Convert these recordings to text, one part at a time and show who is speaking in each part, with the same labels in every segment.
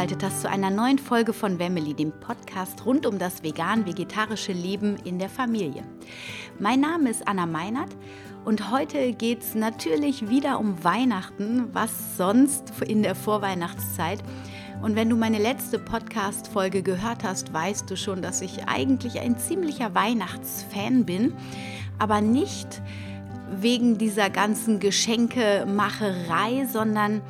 Speaker 1: eingeschaltet hast zu einer neuen Folge von Wemmeli, dem Podcast rund um das vegan-vegetarische Leben in der Familie. Mein Name ist Anna Meinert und heute geht es natürlich wieder um Weihnachten, was sonst in der Vorweihnachtszeit. Und wenn du meine letzte Podcast-Folge gehört hast, weißt du schon, dass ich eigentlich ein ziemlicher Weihnachtsfan bin, aber nicht wegen dieser ganzen Geschenkemacherei, sondern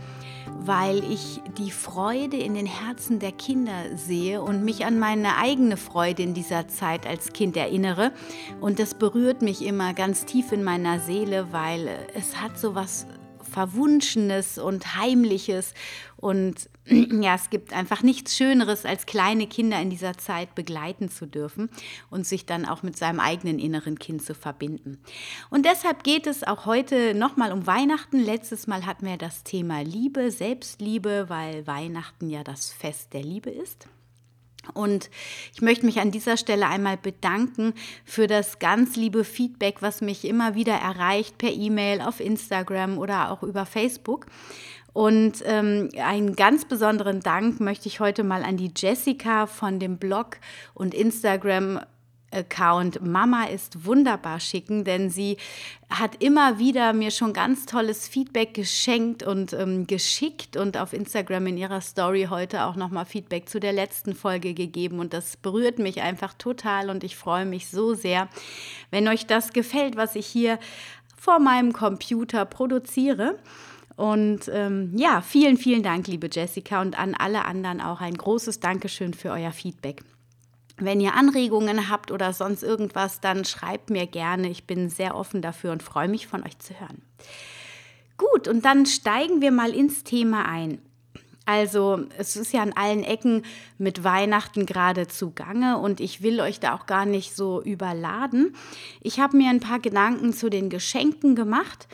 Speaker 1: weil ich die Freude in den Herzen der Kinder sehe und mich an meine eigene Freude in dieser Zeit als Kind erinnere. Und das berührt mich immer ganz tief in meiner Seele, weil es hat so was Verwunschenes und Heimliches. Und ja, es gibt einfach nichts Schöneres, als kleine Kinder in dieser Zeit begleiten zu dürfen und sich dann auch mit seinem eigenen inneren Kind zu verbinden. Und deshalb geht es auch heute nochmal um Weihnachten. Letztes Mal hatten wir das Thema Liebe, Selbstliebe, weil Weihnachten ja das Fest der Liebe ist. Und ich möchte mich an dieser Stelle einmal bedanken für das ganz liebe Feedback, was mich immer wieder erreicht per E-Mail, auf Instagram oder auch über Facebook. Und ähm, einen ganz besonderen Dank möchte ich heute mal an die Jessica von dem Blog und Instagram Account Mama ist wunderbar schicken, denn sie hat immer wieder mir schon ganz tolles Feedback geschenkt und ähm, geschickt und auf Instagram in ihrer Story heute auch nochmal Feedback zu der letzten Folge gegeben und das berührt mich einfach total und ich freue mich so sehr, wenn euch das gefällt, was ich hier vor meinem Computer produziere. Und ähm, ja, vielen, vielen Dank, liebe Jessica, und an alle anderen auch ein großes Dankeschön für euer Feedback. Wenn ihr Anregungen habt oder sonst irgendwas, dann schreibt mir gerne. Ich bin sehr offen dafür und freue mich von euch zu hören. Gut, und dann steigen wir mal ins Thema ein. Also es ist ja an allen Ecken mit Weihnachten gerade zugange und ich will euch da auch gar nicht so überladen. Ich habe mir ein paar Gedanken zu den Geschenken gemacht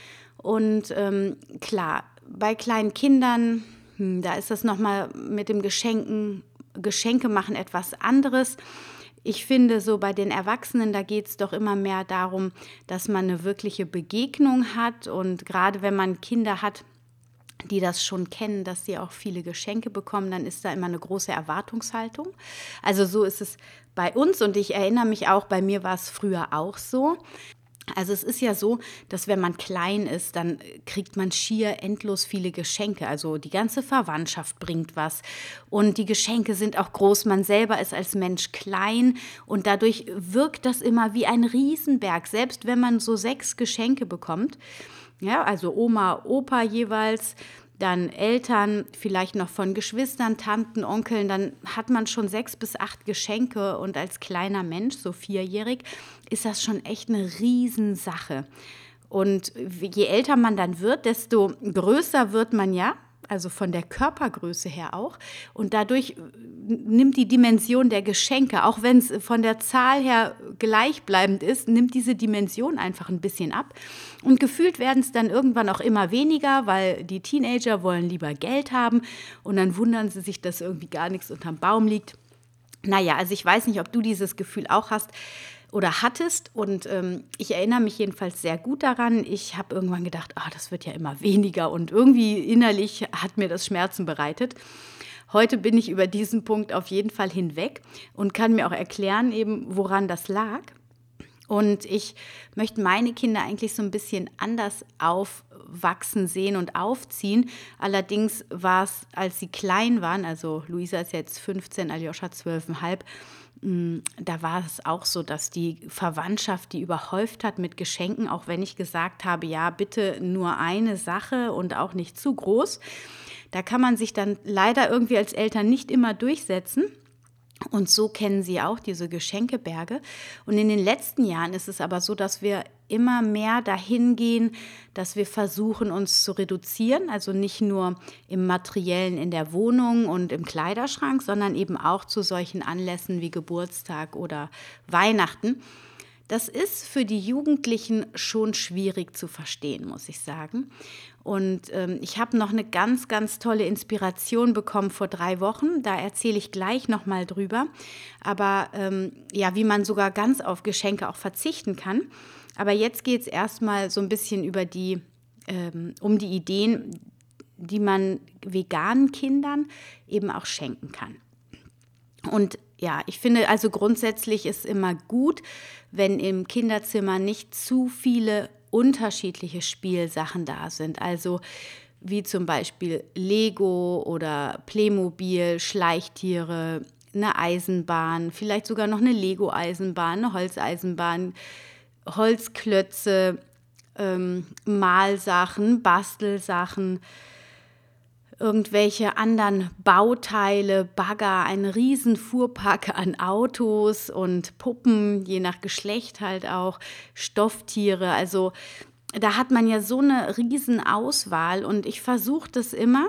Speaker 1: und ähm, klar, bei kleinen Kindern, hm, da ist das nochmal mit dem Geschenken Geschenke machen etwas anderes. Ich finde, so bei den Erwachsenen, da geht es doch immer mehr darum, dass man eine wirkliche Begegnung hat. Und gerade wenn man Kinder hat, die das schon kennen, dass sie auch viele Geschenke bekommen, dann ist da immer eine große Erwartungshaltung. Also so ist es bei uns und ich erinnere mich auch, bei mir war es früher auch so. Also es ist ja so, dass wenn man klein ist, dann kriegt man schier endlos viele Geschenke. Also die ganze Verwandtschaft bringt was und die Geschenke sind auch groß. Man selber ist als Mensch klein und dadurch wirkt das immer wie ein Riesenberg, selbst wenn man so sechs Geschenke bekommt. Ja, also Oma, Opa jeweils, dann Eltern, vielleicht noch von Geschwistern, Tanten, Onkeln, dann hat man schon sechs bis acht Geschenke und als kleiner Mensch, so vierjährig, ist das schon echt eine Riesensache. Und je älter man dann wird, desto größer wird man ja also von der Körpergröße her auch. Und dadurch äh, nimmt die Dimension der Geschenke, auch wenn es von der Zahl her gleichbleibend ist, nimmt diese Dimension einfach ein bisschen ab. Und gefühlt werden es dann irgendwann auch immer weniger, weil die Teenager wollen lieber Geld haben und dann wundern sie sich, dass irgendwie gar nichts unterm Baum liegt. Naja, also ich weiß nicht, ob du dieses Gefühl auch hast oder hattest. Und ähm, ich erinnere mich jedenfalls sehr gut daran. Ich habe irgendwann gedacht, ah, das wird ja immer weniger. Und irgendwie innerlich hat mir das Schmerzen bereitet. Heute bin ich über diesen Punkt auf jeden Fall hinweg und kann mir auch erklären, eben, woran das lag. Und ich möchte meine Kinder eigentlich so ein bisschen anders aufwachsen sehen und aufziehen. Allerdings war es, als sie klein waren, also Luisa ist jetzt 15, Aljoscha 12,5, Mm, da war es auch so, dass die Verwandtschaft die überhäuft hat mit Geschenken, auch wenn ich gesagt habe, ja, bitte nur eine Sache und auch nicht zu groß. Da kann man sich dann leider irgendwie als Eltern nicht immer durchsetzen. Und so kennen sie auch diese Geschenkeberge. Und in den letzten Jahren ist es aber so, dass wir immer mehr dahin gehen, dass wir versuchen, uns zu reduzieren. Also nicht nur im materiellen in der Wohnung und im Kleiderschrank, sondern eben auch zu solchen Anlässen wie Geburtstag oder Weihnachten. Das ist für die Jugendlichen schon schwierig zu verstehen, muss ich sagen. Und ähm, ich habe noch eine ganz, ganz tolle Inspiration bekommen vor drei Wochen. Da erzähle ich gleich nochmal drüber. Aber ähm, ja, wie man sogar ganz auf Geschenke auch verzichten kann. Aber jetzt geht es erstmal so ein bisschen über die, ähm, um die Ideen, die man veganen Kindern eben auch schenken kann. Und ja, ich finde also grundsätzlich ist immer gut, wenn im Kinderzimmer nicht zu viele unterschiedliche Spielsachen da sind. Also wie zum Beispiel Lego oder Playmobil, Schleichtiere, eine Eisenbahn, vielleicht sogar noch eine Lego-Eisenbahn, eine Holzeisenbahn, Holzklötze, ähm, Malsachen, Bastelsachen, irgendwelche anderen Bauteile, Bagger, ein riesen Fuhrpark an Autos und Puppen, je nach Geschlecht halt auch, Stofftiere. Also da hat man ja so eine riesen Auswahl und ich versuche das immer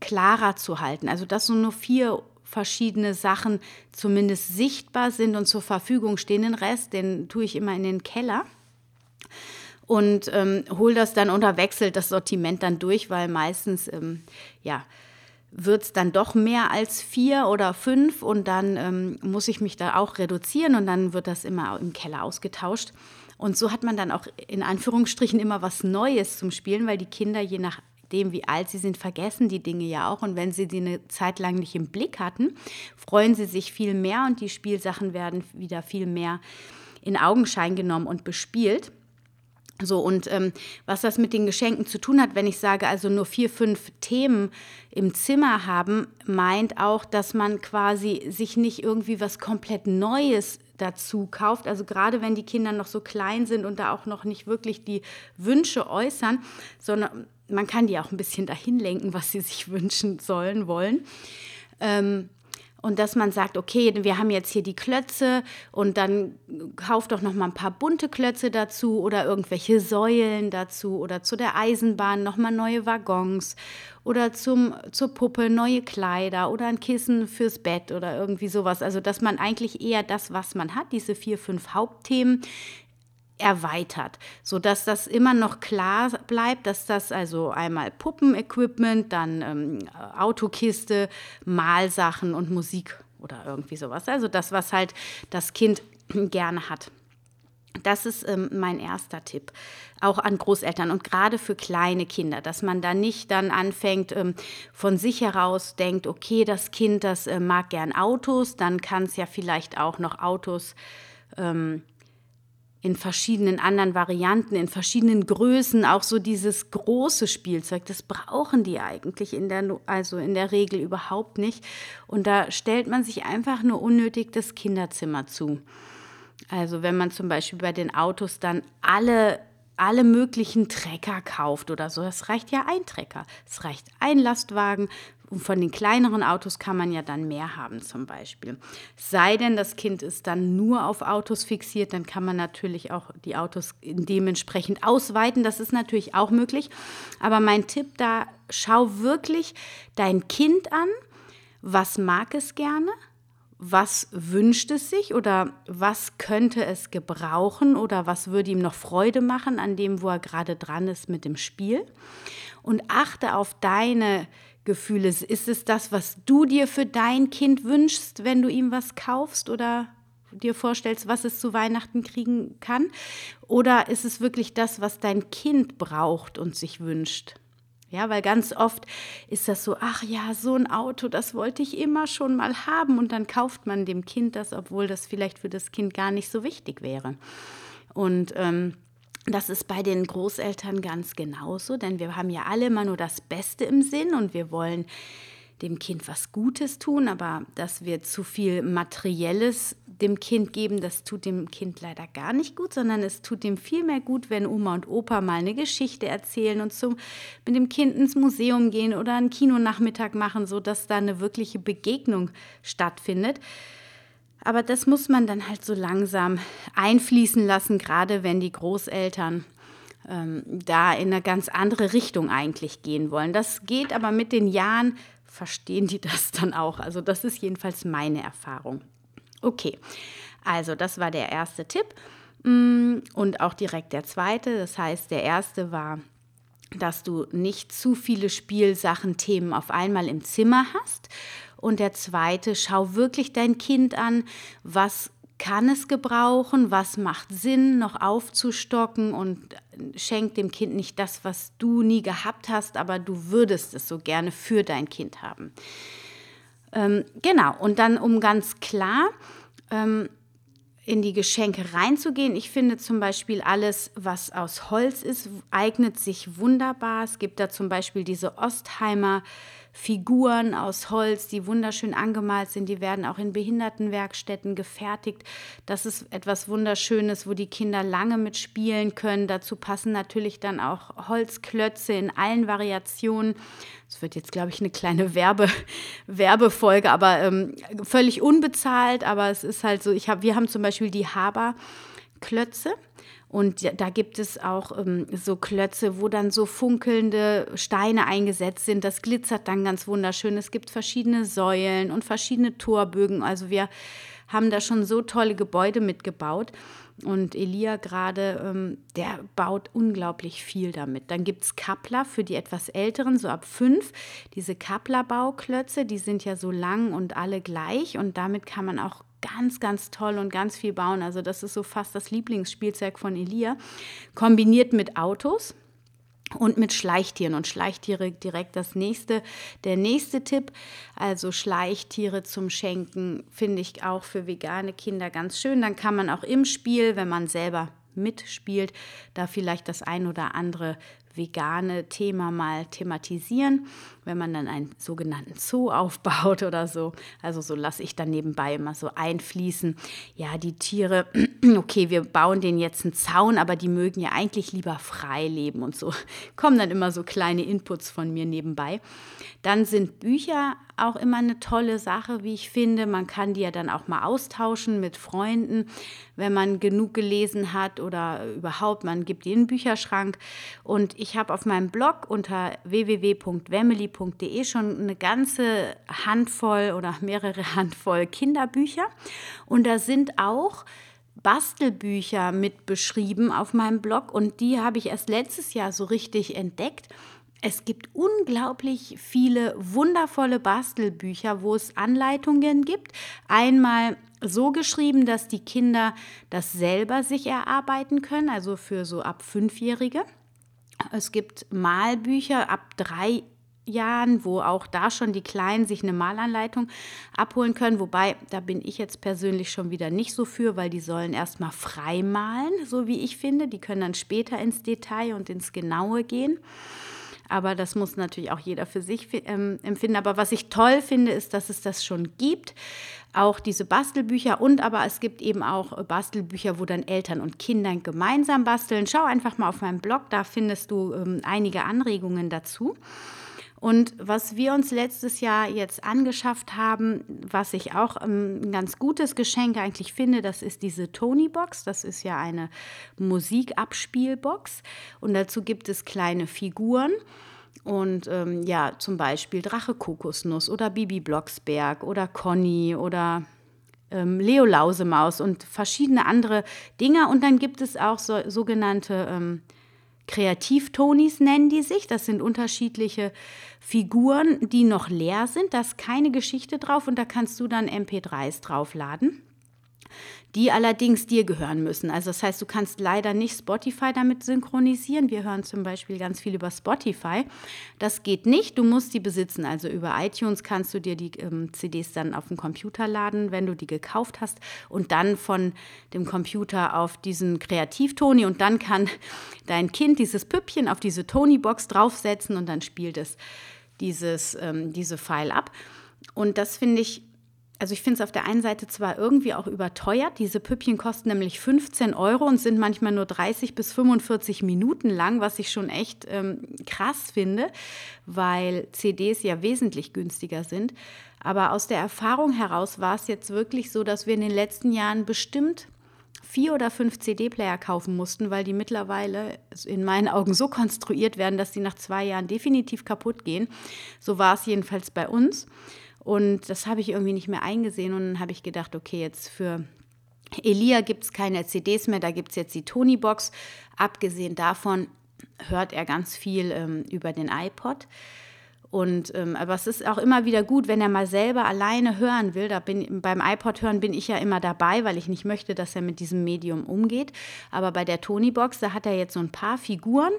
Speaker 1: klarer zu halten. Also dass so nur vier verschiedene Sachen zumindest sichtbar sind und zur Verfügung stehen. Den Rest, den tue ich immer in den Keller und ähm, hole das dann oder wechselt das Sortiment dann durch, weil meistens, ähm, ja, wird es dann doch mehr als vier oder fünf und dann ähm, muss ich mich da auch reduzieren und dann wird das immer im Keller ausgetauscht. Und so hat man dann auch in Anführungsstrichen immer was Neues zum Spielen, weil die Kinder je nachdem, wie alt sie sind, vergessen die Dinge ja auch. Und wenn sie die eine Zeit lang nicht im Blick hatten, freuen sie sich viel mehr und die Spielsachen werden wieder viel mehr in Augenschein genommen und bespielt. So, und ähm, was das mit den Geschenken zu tun hat, wenn ich sage, also nur vier, fünf Themen im Zimmer haben, meint auch, dass man quasi sich nicht irgendwie was komplett Neues dazu kauft. Also gerade wenn die Kinder noch so klein sind und da auch noch nicht wirklich die Wünsche äußern, sondern man kann die auch ein bisschen dahin lenken, was sie sich wünschen sollen, wollen. Ähm, und dass man sagt, okay, wir haben jetzt hier die Klötze und dann kauft doch noch mal ein paar bunte Klötze dazu oder irgendwelche Säulen dazu oder zu der Eisenbahn noch mal neue Waggons oder zum, zur Puppe neue Kleider oder ein Kissen fürs Bett oder irgendwie sowas. Also dass man eigentlich eher das, was man hat, diese vier, fünf Hauptthemen, erweitert, sodass das immer noch klar bleibt, dass das also einmal Puppenequipment, dann ähm, Autokiste, Malsachen und Musik oder irgendwie sowas. Also das, was halt das Kind gerne hat. Das ist ähm, mein erster Tipp, auch an Großeltern und gerade für kleine Kinder, dass man da nicht dann anfängt, ähm, von sich heraus denkt, okay, das Kind, das äh, mag gern Autos, dann kann es ja vielleicht auch noch Autos ähm, in verschiedenen anderen Varianten, in verschiedenen Größen, auch so dieses große Spielzeug, das brauchen die eigentlich in der, also in der Regel überhaupt nicht. Und da stellt man sich einfach nur unnötig das Kinderzimmer zu. Also wenn man zum Beispiel bei den Autos dann alle alle möglichen Trecker kauft oder so. Es reicht ja ein Trecker. Es reicht ein Lastwagen und von den kleineren Autos kann man ja dann mehr haben zum Beispiel. Sei denn, das Kind ist dann nur auf Autos fixiert, dann kann man natürlich auch die Autos dementsprechend ausweiten. Das ist natürlich auch möglich. Aber mein Tipp da, schau wirklich dein Kind an. Was mag es gerne? was wünscht es sich oder was könnte es gebrauchen oder was würde ihm noch Freude machen an dem, wo er gerade dran ist mit dem Spiel. Und achte auf deine Gefühl ist. Ist es das, was du dir für dein Kind wünschst, wenn du ihm was kaufst oder dir vorstellst, was es zu Weihnachten kriegen kann? Oder ist es wirklich das, was dein Kind braucht und sich wünscht? Ja, weil ganz oft ist das so, ach ja, so ein Auto, das wollte ich immer schon mal haben und dann kauft man dem Kind das, obwohl das vielleicht für das Kind gar nicht so wichtig wäre. Und ähm, das ist bei den Großeltern ganz genauso, denn wir haben ja alle immer nur das Beste im Sinn und wir wollen dem Kind was Gutes tun, aber dass wir zu viel Materielles dem Kind geben, das tut dem Kind leider gar nicht gut, sondern es tut dem viel mehr gut, wenn Oma und Opa mal eine Geschichte erzählen und zum, mit dem Kind ins Museum gehen oder einen Kinonachmittag machen, sodass da eine wirkliche Begegnung stattfindet. Aber das muss man dann halt so langsam einfließen lassen, gerade wenn die Großeltern ähm, da in eine ganz andere Richtung eigentlich gehen wollen. Das geht aber mit den Jahren, verstehen die das dann auch. Also das ist jedenfalls meine Erfahrung. Okay, also das war der erste Tipp mm, und auch direkt der zweite. Das heißt, der erste war, dass du nicht zu viele Spielsachen, Themen auf einmal im Zimmer hast und der zweite, schau wirklich dein Kind an, was kann es gebrauchen, was macht Sinn, noch aufzustocken und schenk dem Kind nicht das, was du nie gehabt hast, aber du würdest es so gerne für dein Kind haben. Ähm, genau, und dann um ganz klar ähm, in die Geschenke reinzugehen. Ich finde zum Beispiel alles, was aus Holz ist, eignet sich wunderbar. Es gibt da zum Beispiel diese Ostheimer Figuren aus Holz, die wunderschön angemalt sind. Die werden auch in Behindertenwerkstätten gefertigt. Das ist etwas Wunderschönes, wo die Kinder lange mitspielen können. Dazu passen natürlich dann auch Holzklötze in allen Variationen. Es wird jetzt, glaube ich, eine kleine Werbe, Werbefolge, aber ähm, völlig unbezahlt. Aber es ist halt so, ich hab, wir haben zum Beispiel die Haber-Klötze. Und da gibt es auch ähm, so Klötze, wo dann so funkelnde Steine eingesetzt sind. Das glitzert dann ganz wunderschön. Es gibt verschiedene Säulen und verschiedene Torbögen. Also wir haben da schon so tolle Gebäude mitgebaut. Und Elia gerade, ähm, der baut unglaublich viel damit. Dann gibt es Kappler für die etwas Älteren, so ab fünf. Diese Kappler-Bauklötze, die sind ja so lang und alle gleich. Und damit kann man auch ganz, ganz toll und ganz viel bauen. Also das ist so fast das Lieblingsspielzeug von Elia. Kombiniert mit Autos und mit Schleichtieren. Und Schleichtiere direkt das nächste, der nächste Tipp. Also Schleichtiere zum Schenken finde ich auch für vegane Kinder ganz schön. Dann kann man auch im Spiel, wenn man selber mitspielt, da vielleicht das ein oder andere vegane Thema mal thematisieren, wenn man dann einen sogenannten Zoo aufbaut oder so. Also so lasse ich dann nebenbei immer so einfließen. Ja, die Tiere, okay, wir bauen denen jetzt einen Zaun, aber die mögen ja eigentlich lieber frei leben und so. Kommen dann immer so kleine Inputs von mir nebenbei. Dann sind Bücher auch immer eine tolle Sache, wie ich finde. Man kann die ja dann auch mal austauschen mit Freunden, wenn man genug gelesen hat oder überhaupt, man gibt die in den Bücherschrank. Und ich habe auf meinem Blog unter www.wemily.de schon eine ganze Handvoll oder mehrere Handvoll Kinderbücher. Und da sind auch Bastelbücher mit beschrieben auf meinem Blog und die habe ich erst letztes Jahr so richtig entdeckt. Es gibt unglaublich viele wundervolle Bastelbücher, wo es Anleitungen gibt. Einmal so geschrieben, dass die Kinder das selber sich erarbeiten können, also für so ab Fünfjährige. Es gibt Malbücher ab drei Jahren, wo auch da schon die Kleinen sich eine Malanleitung abholen können. Wobei, da bin ich jetzt persönlich schon wieder nicht so für, weil die sollen erstmal frei malen, so wie ich finde. Die können dann später ins Detail und ins Genaue gehen aber das muss natürlich auch jeder für sich ähm, empfinden. Aber was ich toll finde, ist, dass es das schon gibt. Auch diese Bastelbücher und aber es gibt eben auch Bastelbücher, wo dann Eltern und Kinder gemeinsam basteln. Schau einfach mal auf meinem Blog, da findest du ähm, einige Anregungen dazu. Und was wir uns letztes Jahr jetzt angeschafft haben, was ich auch ähm, ein ganz gutes Geschenk eigentlich finde, das ist diese Tony-Box. Das ist ja eine Musikabspielbox. Und dazu gibt es kleine Figuren. Und ähm, ja, zum Beispiel Drache Kokosnuss oder Bibi Blocksberg oder Conny oder ähm, Leo Lausemaus und verschiedene andere Dinge. Und dann gibt es auch so, sogenannte ähm, Kreativtonis nennen die sich. Das sind unterschiedliche Figuren, die noch leer sind. Da ist keine Geschichte drauf und da kannst du dann MP3s draufladen die allerdings dir gehören müssen. Also das heißt, du kannst leider nicht Spotify damit synchronisieren. Wir hören zum Beispiel ganz viel über Spotify. Das geht nicht. Du musst die besitzen. Also über iTunes kannst du dir die ähm, CDs dann auf dem Computer laden, wenn du die gekauft hast und dann von dem Computer auf diesen Kreativtoni und dann kann dein Kind dieses Püppchen auf diese Tony-Box draufsetzen und dann spielt es dieses, ähm, diese File ab. Und das finde ich also ich finde es auf der einen Seite zwar irgendwie auch überteuert, diese Püppchen kosten nämlich 15 Euro und sind manchmal nur 30 bis 45 Minuten lang, was ich schon echt ähm, krass finde, weil CDs ja wesentlich günstiger sind. Aber aus der Erfahrung heraus war es jetzt wirklich so, dass wir in den letzten Jahren bestimmt vier oder fünf CD-Player kaufen mussten, weil die mittlerweile in meinen Augen so konstruiert werden, dass sie nach zwei Jahren definitiv kaputt gehen. So war es jedenfalls bei uns. Und das habe ich irgendwie nicht mehr eingesehen. Und dann habe ich gedacht, okay, jetzt für Elia gibt es keine CDs mehr, da gibt es jetzt die Tony-Box. Abgesehen davon hört er ganz viel ähm, über den iPod. Und ähm, aber es ist auch immer wieder gut, wenn er mal selber alleine hören will. Da bin beim iPod hören bin ich ja immer dabei, weil ich nicht möchte, dass er mit diesem Medium umgeht. Aber bei der Tony Box, da hat er jetzt so ein paar Figuren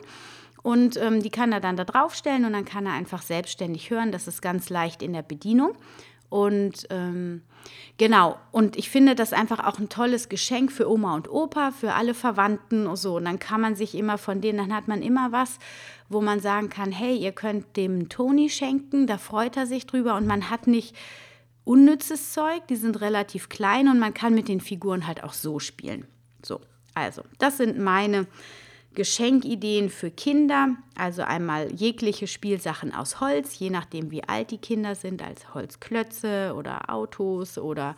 Speaker 1: und ähm, die kann er dann da draufstellen und dann kann er einfach selbstständig hören. Das ist ganz leicht in der Bedienung. Und ähm, genau, und ich finde das einfach auch ein tolles Geschenk für Oma und Opa, für alle Verwandten und so. Und dann kann man sich immer von denen, dann hat man immer was, wo man sagen kann, hey, ihr könnt dem Toni schenken, da freut er sich drüber und man hat nicht unnützes Zeug, die sind relativ klein und man kann mit den Figuren halt auch so spielen. So, also, das sind meine Geschenkideen für Kinder, also einmal jegliche Spielsachen aus Holz, je nachdem wie alt die Kinder sind, als Holzklötze oder Autos oder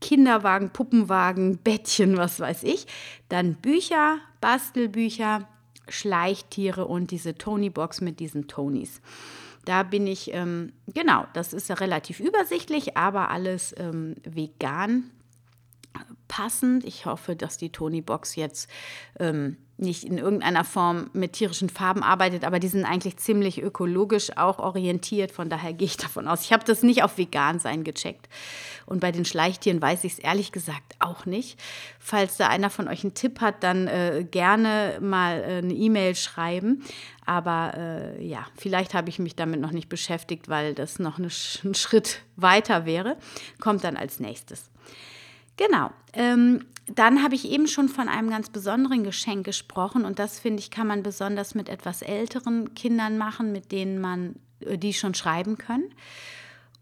Speaker 1: Kinderwagen, Puppenwagen, Bettchen, was weiß ich. Dann Bücher, Bastelbücher, Schleichtiere und diese Tony-Box mit diesen Tonys. Da bin ich, ähm, genau, das ist ja relativ übersichtlich, aber alles ähm, vegan passend. Ich hoffe, dass die Tony-Box jetzt ähm, nicht in irgendeiner Form mit tierischen Farben arbeitet, aber die sind eigentlich ziemlich ökologisch auch orientiert. Von daher gehe ich davon aus. Ich habe das nicht auf vegan sein gecheckt. Und bei den Schleichtieren weiß ich es ehrlich gesagt auch nicht. Falls da einer von euch einen Tipp hat, dann äh, gerne mal äh, eine E-Mail schreiben. Aber äh, ja, vielleicht habe ich mich damit noch nicht beschäftigt, weil das noch eine, ein Schritt weiter wäre. Kommt dann als nächstes. Genau. Ähm, dann habe ich eben schon von einem ganz besonderen Geschenk gesprochen und das finde ich, kann man besonders mit etwas älteren Kindern machen, mit denen man äh, die schon schreiben können.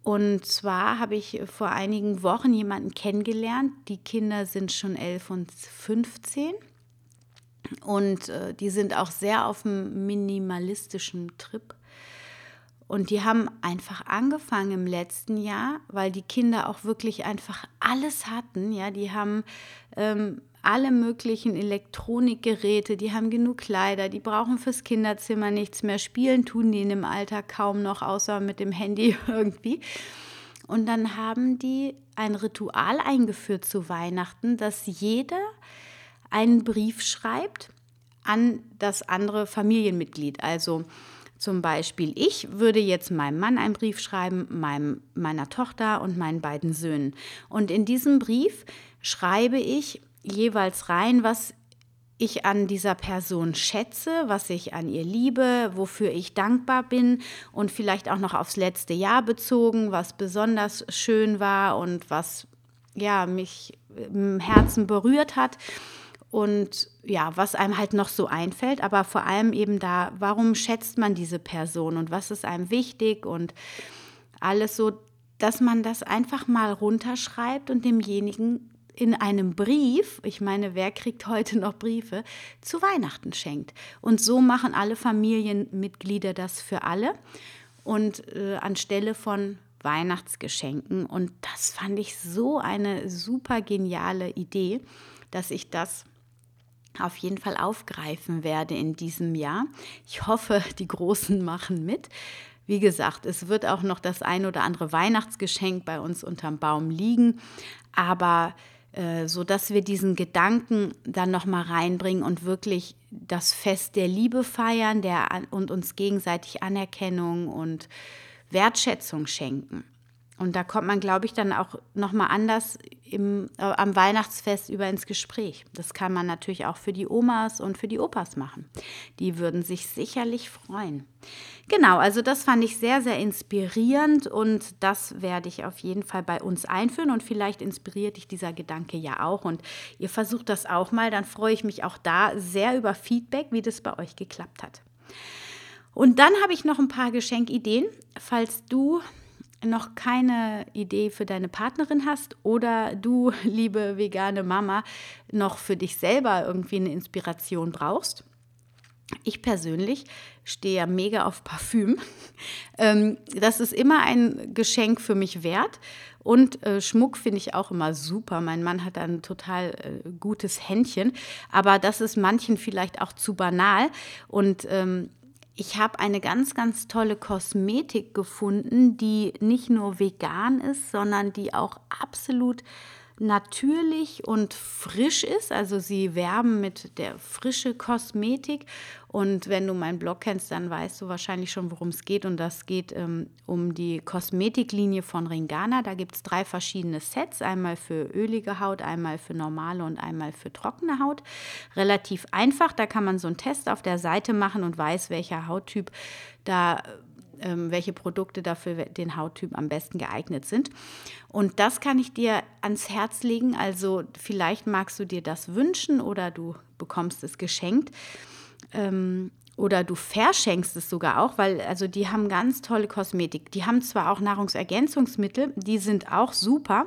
Speaker 1: Und zwar habe ich vor einigen Wochen jemanden kennengelernt. Die Kinder sind schon elf und 15 und äh, die sind auch sehr auf dem minimalistischen Trip. Und die haben einfach angefangen im letzten Jahr, weil die Kinder auch wirklich einfach alles hatten. Ja, die haben ähm, alle möglichen Elektronikgeräte, die haben genug Kleider, die brauchen fürs Kinderzimmer nichts mehr. Spielen tun die in dem Alter kaum noch, außer mit dem Handy irgendwie. Und dann haben die ein Ritual eingeführt zu Weihnachten, dass jeder einen Brief schreibt an das andere Familienmitglied. Also zum Beispiel, ich würde jetzt meinem Mann einen Brief schreiben, meinem, meiner Tochter und meinen beiden Söhnen. Und in diesem Brief schreibe ich jeweils rein, was ich an dieser Person schätze, was ich an ihr liebe, wofür ich dankbar bin und vielleicht auch noch aufs letzte Jahr bezogen, was besonders schön war und was ja mich im Herzen berührt hat und ja, was einem halt noch so einfällt, aber vor allem eben da, warum schätzt man diese Person und was ist einem wichtig und alles so, dass man das einfach mal runterschreibt und demjenigen in einem Brief, ich meine, wer kriegt heute noch Briefe, zu Weihnachten schenkt. Und so machen alle Familienmitglieder das für alle und äh, anstelle von Weihnachtsgeschenken. Und das fand ich so eine super geniale Idee, dass ich das auf jeden Fall aufgreifen werde in diesem Jahr. Ich hoffe, die Großen machen mit. Wie gesagt, es wird auch noch das ein oder andere Weihnachtsgeschenk bei uns unterm Baum liegen, aber äh, so dass wir diesen Gedanken dann noch mal reinbringen und wirklich das Fest der Liebe feiern, der und uns gegenseitig Anerkennung und Wertschätzung schenken. Und da kommt man, glaube ich, dann auch nochmal anders im, äh, am Weihnachtsfest über ins Gespräch. Das kann man natürlich auch für die Omas und für die Opas machen. Die würden sich sicherlich freuen. Genau, also das fand ich sehr, sehr inspirierend und das werde ich auf jeden Fall bei uns einführen und vielleicht inspiriert dich dieser Gedanke ja auch und ihr versucht das auch mal, dann freue ich mich auch da sehr über Feedback, wie das bei euch geklappt hat. Und dann habe ich noch ein paar Geschenkideen, falls du noch keine Idee für deine Partnerin hast oder du, liebe vegane Mama, noch für dich selber irgendwie eine Inspiration brauchst. Ich persönlich stehe ja mega auf Parfüm. Ähm, das ist immer ein Geschenk für mich wert. Und äh, Schmuck finde ich auch immer super. Mein Mann hat ein total äh, gutes Händchen. Aber das ist manchen vielleicht auch zu banal. Und ähm, ich habe eine ganz, ganz tolle Kosmetik gefunden, die nicht nur vegan ist, sondern die auch absolut natürlich und frisch ist. Also sie werben mit der frische Kosmetik. Und wenn du meinen Blog kennst, dann weißt du wahrscheinlich schon, worum es geht. Und das geht ähm, um die Kosmetiklinie von Ringana. Da gibt es drei verschiedene Sets. Einmal für ölige Haut, einmal für normale und einmal für trockene Haut. Relativ einfach. Da kann man so einen Test auf der Seite machen und weiß, welcher Hauttyp da welche Produkte dafür den Hauttyp am besten geeignet sind. Und das kann ich dir ans Herz legen. Also vielleicht magst du dir das wünschen oder du bekommst es geschenkt. Ähm, oder du verschenkst es sogar auch, weil also die haben ganz tolle Kosmetik. Die haben zwar auch Nahrungsergänzungsmittel, die sind auch super,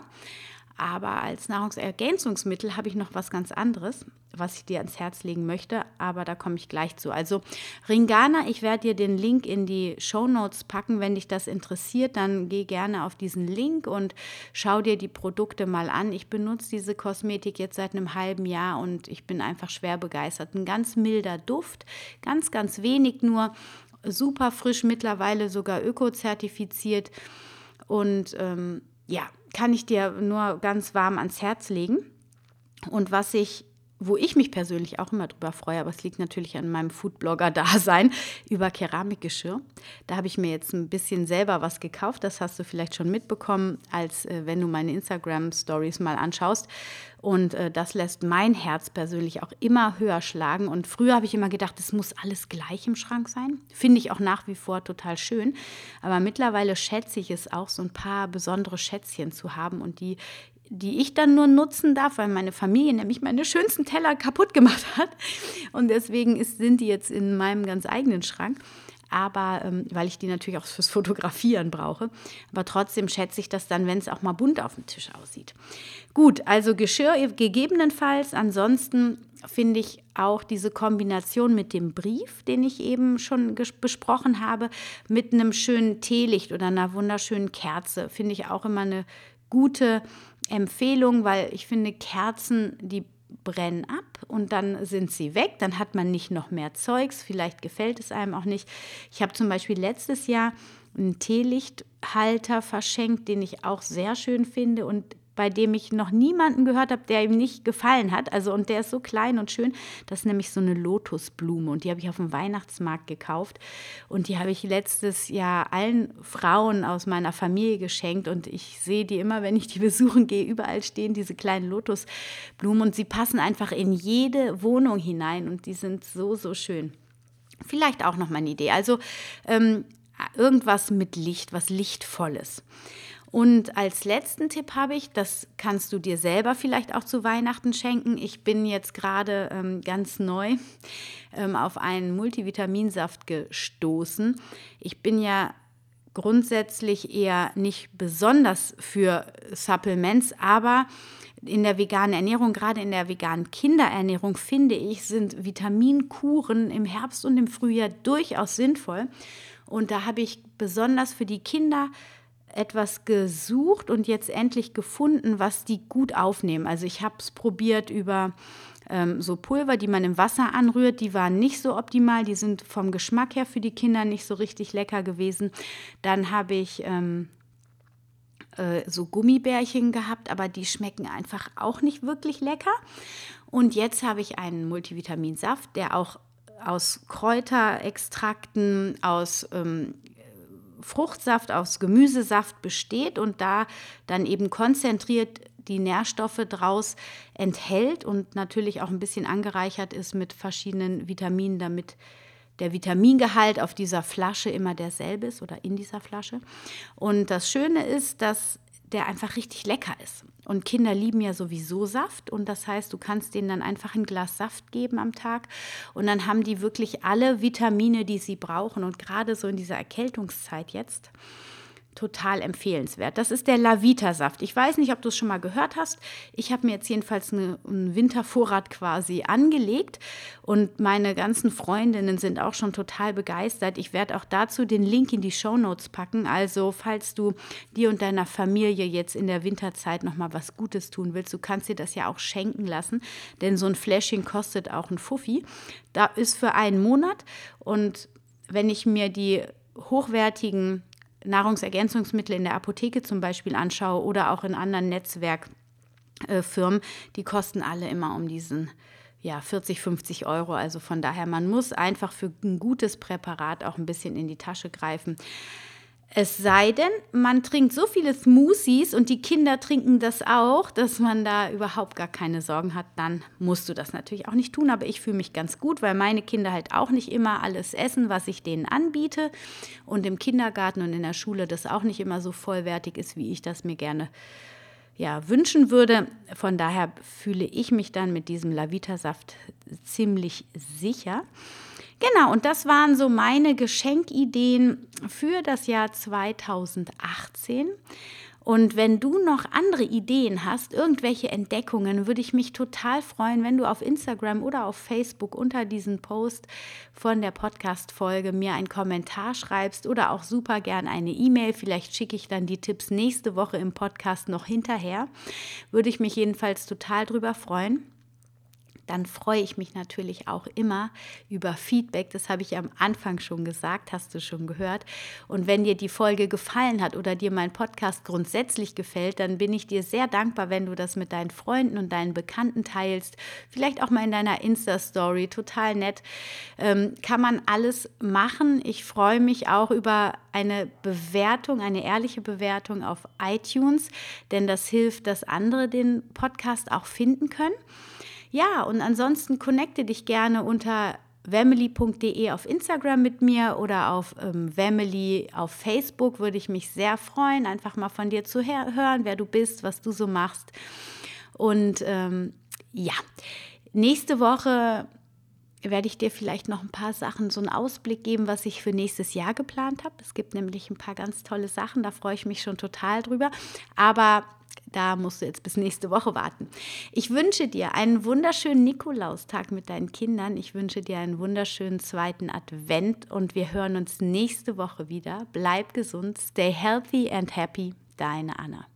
Speaker 1: aber als Nahrungsergänzungsmittel habe ich noch was ganz anderes, was ich dir ans Herz legen möchte, aber da komme ich gleich zu. Also Ringana, ich werde dir den Link in die Show Notes packen, wenn dich das interessiert, dann geh gerne auf diesen Link und schau dir die Produkte mal an. Ich benutze diese Kosmetik jetzt seit einem halben Jahr und ich bin einfach schwer begeistert. Ein ganz milder Duft, ganz, ganz wenig nur, super frisch, mittlerweile sogar öko-zertifiziert und ähm, ja, kann ich dir nur ganz warm ans Herz legen. Und was ich wo ich mich persönlich auch immer drüber freue, aber es liegt natürlich an meinem Foodblogger-Dasein, über Keramikgeschirr. Da habe ich mir jetzt ein bisschen selber was gekauft. Das hast du vielleicht schon mitbekommen, als äh, wenn du meine Instagram-Stories mal anschaust. Und äh, das lässt mein Herz persönlich auch immer höher schlagen. Und früher habe ich immer gedacht, es muss alles gleich im Schrank sein. Finde ich auch nach wie vor total schön. Aber mittlerweile schätze ich es auch, so ein paar besondere Schätzchen zu haben und die die ich dann nur nutzen darf, weil meine Familie nämlich meine schönsten Teller kaputt gemacht hat. Und deswegen ist, sind die jetzt in meinem ganz eigenen Schrank. Aber ähm, weil ich die natürlich auch fürs Fotografieren brauche. Aber trotzdem schätze ich das dann, wenn es auch mal bunt auf dem Tisch aussieht. Gut, also Geschirr gegebenenfalls. Ansonsten finde ich auch diese Kombination mit dem Brief, den ich eben schon besprochen habe, mit einem schönen Teelicht oder einer wunderschönen Kerze, finde ich auch immer eine gute Empfehlung, weil ich finde, Kerzen, die brennen ab und dann sind sie weg. Dann hat man nicht noch mehr Zeugs. Vielleicht gefällt es einem auch nicht. Ich habe zum Beispiel letztes Jahr einen Teelichthalter verschenkt, den ich auch sehr schön finde und bei dem ich noch niemanden gehört habe, der ihm nicht gefallen hat. Also und der ist so klein und schön. Das ist nämlich so eine Lotusblume und die habe ich auf dem Weihnachtsmarkt gekauft und die habe ich letztes Jahr allen Frauen aus meiner Familie geschenkt und ich sehe die immer, wenn ich die besuchen gehe. Überall stehen diese kleinen Lotusblumen und sie passen einfach in jede Wohnung hinein und die sind so so schön. Vielleicht auch noch mal eine Idee. Also ähm, irgendwas mit Licht, was lichtvolles. Und als letzten Tipp habe ich, das kannst du dir selber vielleicht auch zu Weihnachten schenken. Ich bin jetzt gerade ähm, ganz neu ähm, auf einen Multivitaminsaft gestoßen. Ich bin ja grundsätzlich eher nicht besonders für Supplements, aber in der veganen Ernährung, gerade in der veganen Kinderernährung, finde ich, sind Vitaminkuren im Herbst und im Frühjahr durchaus sinnvoll. Und da habe ich besonders für die Kinder etwas gesucht und jetzt endlich gefunden, was die gut aufnehmen. Also ich habe es probiert über ähm, so Pulver, die man im Wasser anrührt. Die waren nicht so optimal. Die sind vom Geschmack her für die Kinder nicht so richtig lecker gewesen. Dann habe ich ähm, äh, so Gummibärchen gehabt, aber die schmecken einfach auch nicht wirklich lecker. Und jetzt habe ich einen Multivitaminsaft, der auch aus Kräuterextrakten, aus ähm, Fruchtsaft aus Gemüsesaft besteht und da dann eben konzentriert die Nährstoffe draus enthält und natürlich auch ein bisschen angereichert ist mit verschiedenen Vitaminen, damit der Vitamingehalt auf dieser Flasche immer derselbe ist oder in dieser Flasche. Und das Schöne ist, dass der einfach richtig lecker ist. Und Kinder lieben ja sowieso Saft und das heißt, du kannst denen dann einfach ein Glas Saft geben am Tag und dann haben die wirklich alle Vitamine, die sie brauchen und gerade so in dieser Erkältungszeit jetzt total empfehlenswert. Das ist der Lavita-Saft. Ich weiß nicht, ob du es schon mal gehört hast. Ich habe mir jetzt jedenfalls eine, einen Wintervorrat quasi angelegt und meine ganzen Freundinnen sind auch schon total begeistert. Ich werde auch dazu den Link in die Show Notes packen. Also falls du dir und deiner Familie jetzt in der Winterzeit noch mal was Gutes tun willst, du kannst dir das ja auch schenken lassen, denn so ein Fläschchen kostet auch ein Fuffi. Da ist für einen Monat und wenn ich mir die hochwertigen Nahrungsergänzungsmittel in der Apotheke zum Beispiel anschaue oder auch in anderen Netzwerk äh, die kosten alle immer um diesen ja, 40, 50 Euro. Also von daher, man muss einfach für ein gutes Präparat auch ein bisschen in die Tasche greifen. Es sei denn, man trinkt so viele Smoothies und die Kinder trinken das auch, dass man da überhaupt gar keine Sorgen hat, dann musst du das natürlich auch nicht tun. Aber ich fühle mich ganz gut, weil meine Kinder halt auch nicht immer alles essen, was ich denen anbiete. Und im Kindergarten und in der Schule das auch nicht immer so vollwertig ist, wie ich das mir gerne ja, wünschen würde. Von daher fühle ich mich dann mit diesem Lavita-Saft ziemlich sicher. Genau, und das waren so meine Geschenkideen für das Jahr 2018. Und wenn du noch andere Ideen hast, irgendwelche Entdeckungen, würde ich mich total freuen, wenn du auf Instagram oder auf Facebook unter diesen Post von der Podcast-Folge mir einen Kommentar schreibst oder auch super gern eine E-Mail. Vielleicht schicke ich dann die Tipps nächste Woche im Podcast noch hinterher. Würde ich mich jedenfalls total drüber freuen dann freue ich mich natürlich auch immer über Feedback. Das habe ich am Anfang schon gesagt, hast du schon gehört. Und wenn dir die Folge gefallen hat oder dir mein Podcast grundsätzlich gefällt, dann bin ich dir sehr dankbar, wenn du das mit deinen Freunden und deinen Bekannten teilst. Vielleicht auch mal in deiner Insta-Story. Total nett. Ähm, kann man alles machen. Ich freue mich auch über eine Bewertung, eine ehrliche Bewertung auf iTunes, denn das hilft, dass andere den Podcast auch finden können. Ja, und ansonsten connecte dich gerne unter family.de auf Instagram mit mir oder auf ähm, Family auf Facebook. Würde ich mich sehr freuen, einfach mal von dir zu hören, wer du bist, was du so machst. Und ähm, ja, nächste Woche werde ich dir vielleicht noch ein paar Sachen, so einen Ausblick geben, was ich für nächstes Jahr geplant habe. Es gibt nämlich ein paar ganz tolle Sachen, da freue ich mich schon total drüber. Aber da musst du jetzt bis nächste Woche warten. Ich wünsche dir einen wunderschönen Nikolaustag mit deinen Kindern. Ich wünsche dir einen wunderschönen zweiten Advent und wir hören uns nächste Woche wieder. Bleib gesund, stay healthy and happy. Deine Anna.